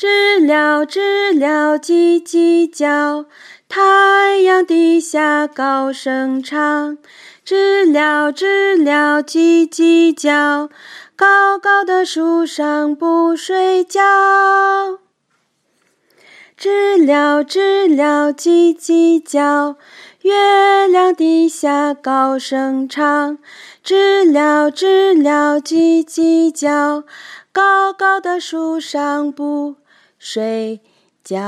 知了知了叽叽叫，太阳底下高声唱。知了知了叽叽叫，高高的树上不睡觉。知了知了叽叽叫，月亮底下高声唱。知了知了叽叽叫，高高的树上不。睡觉。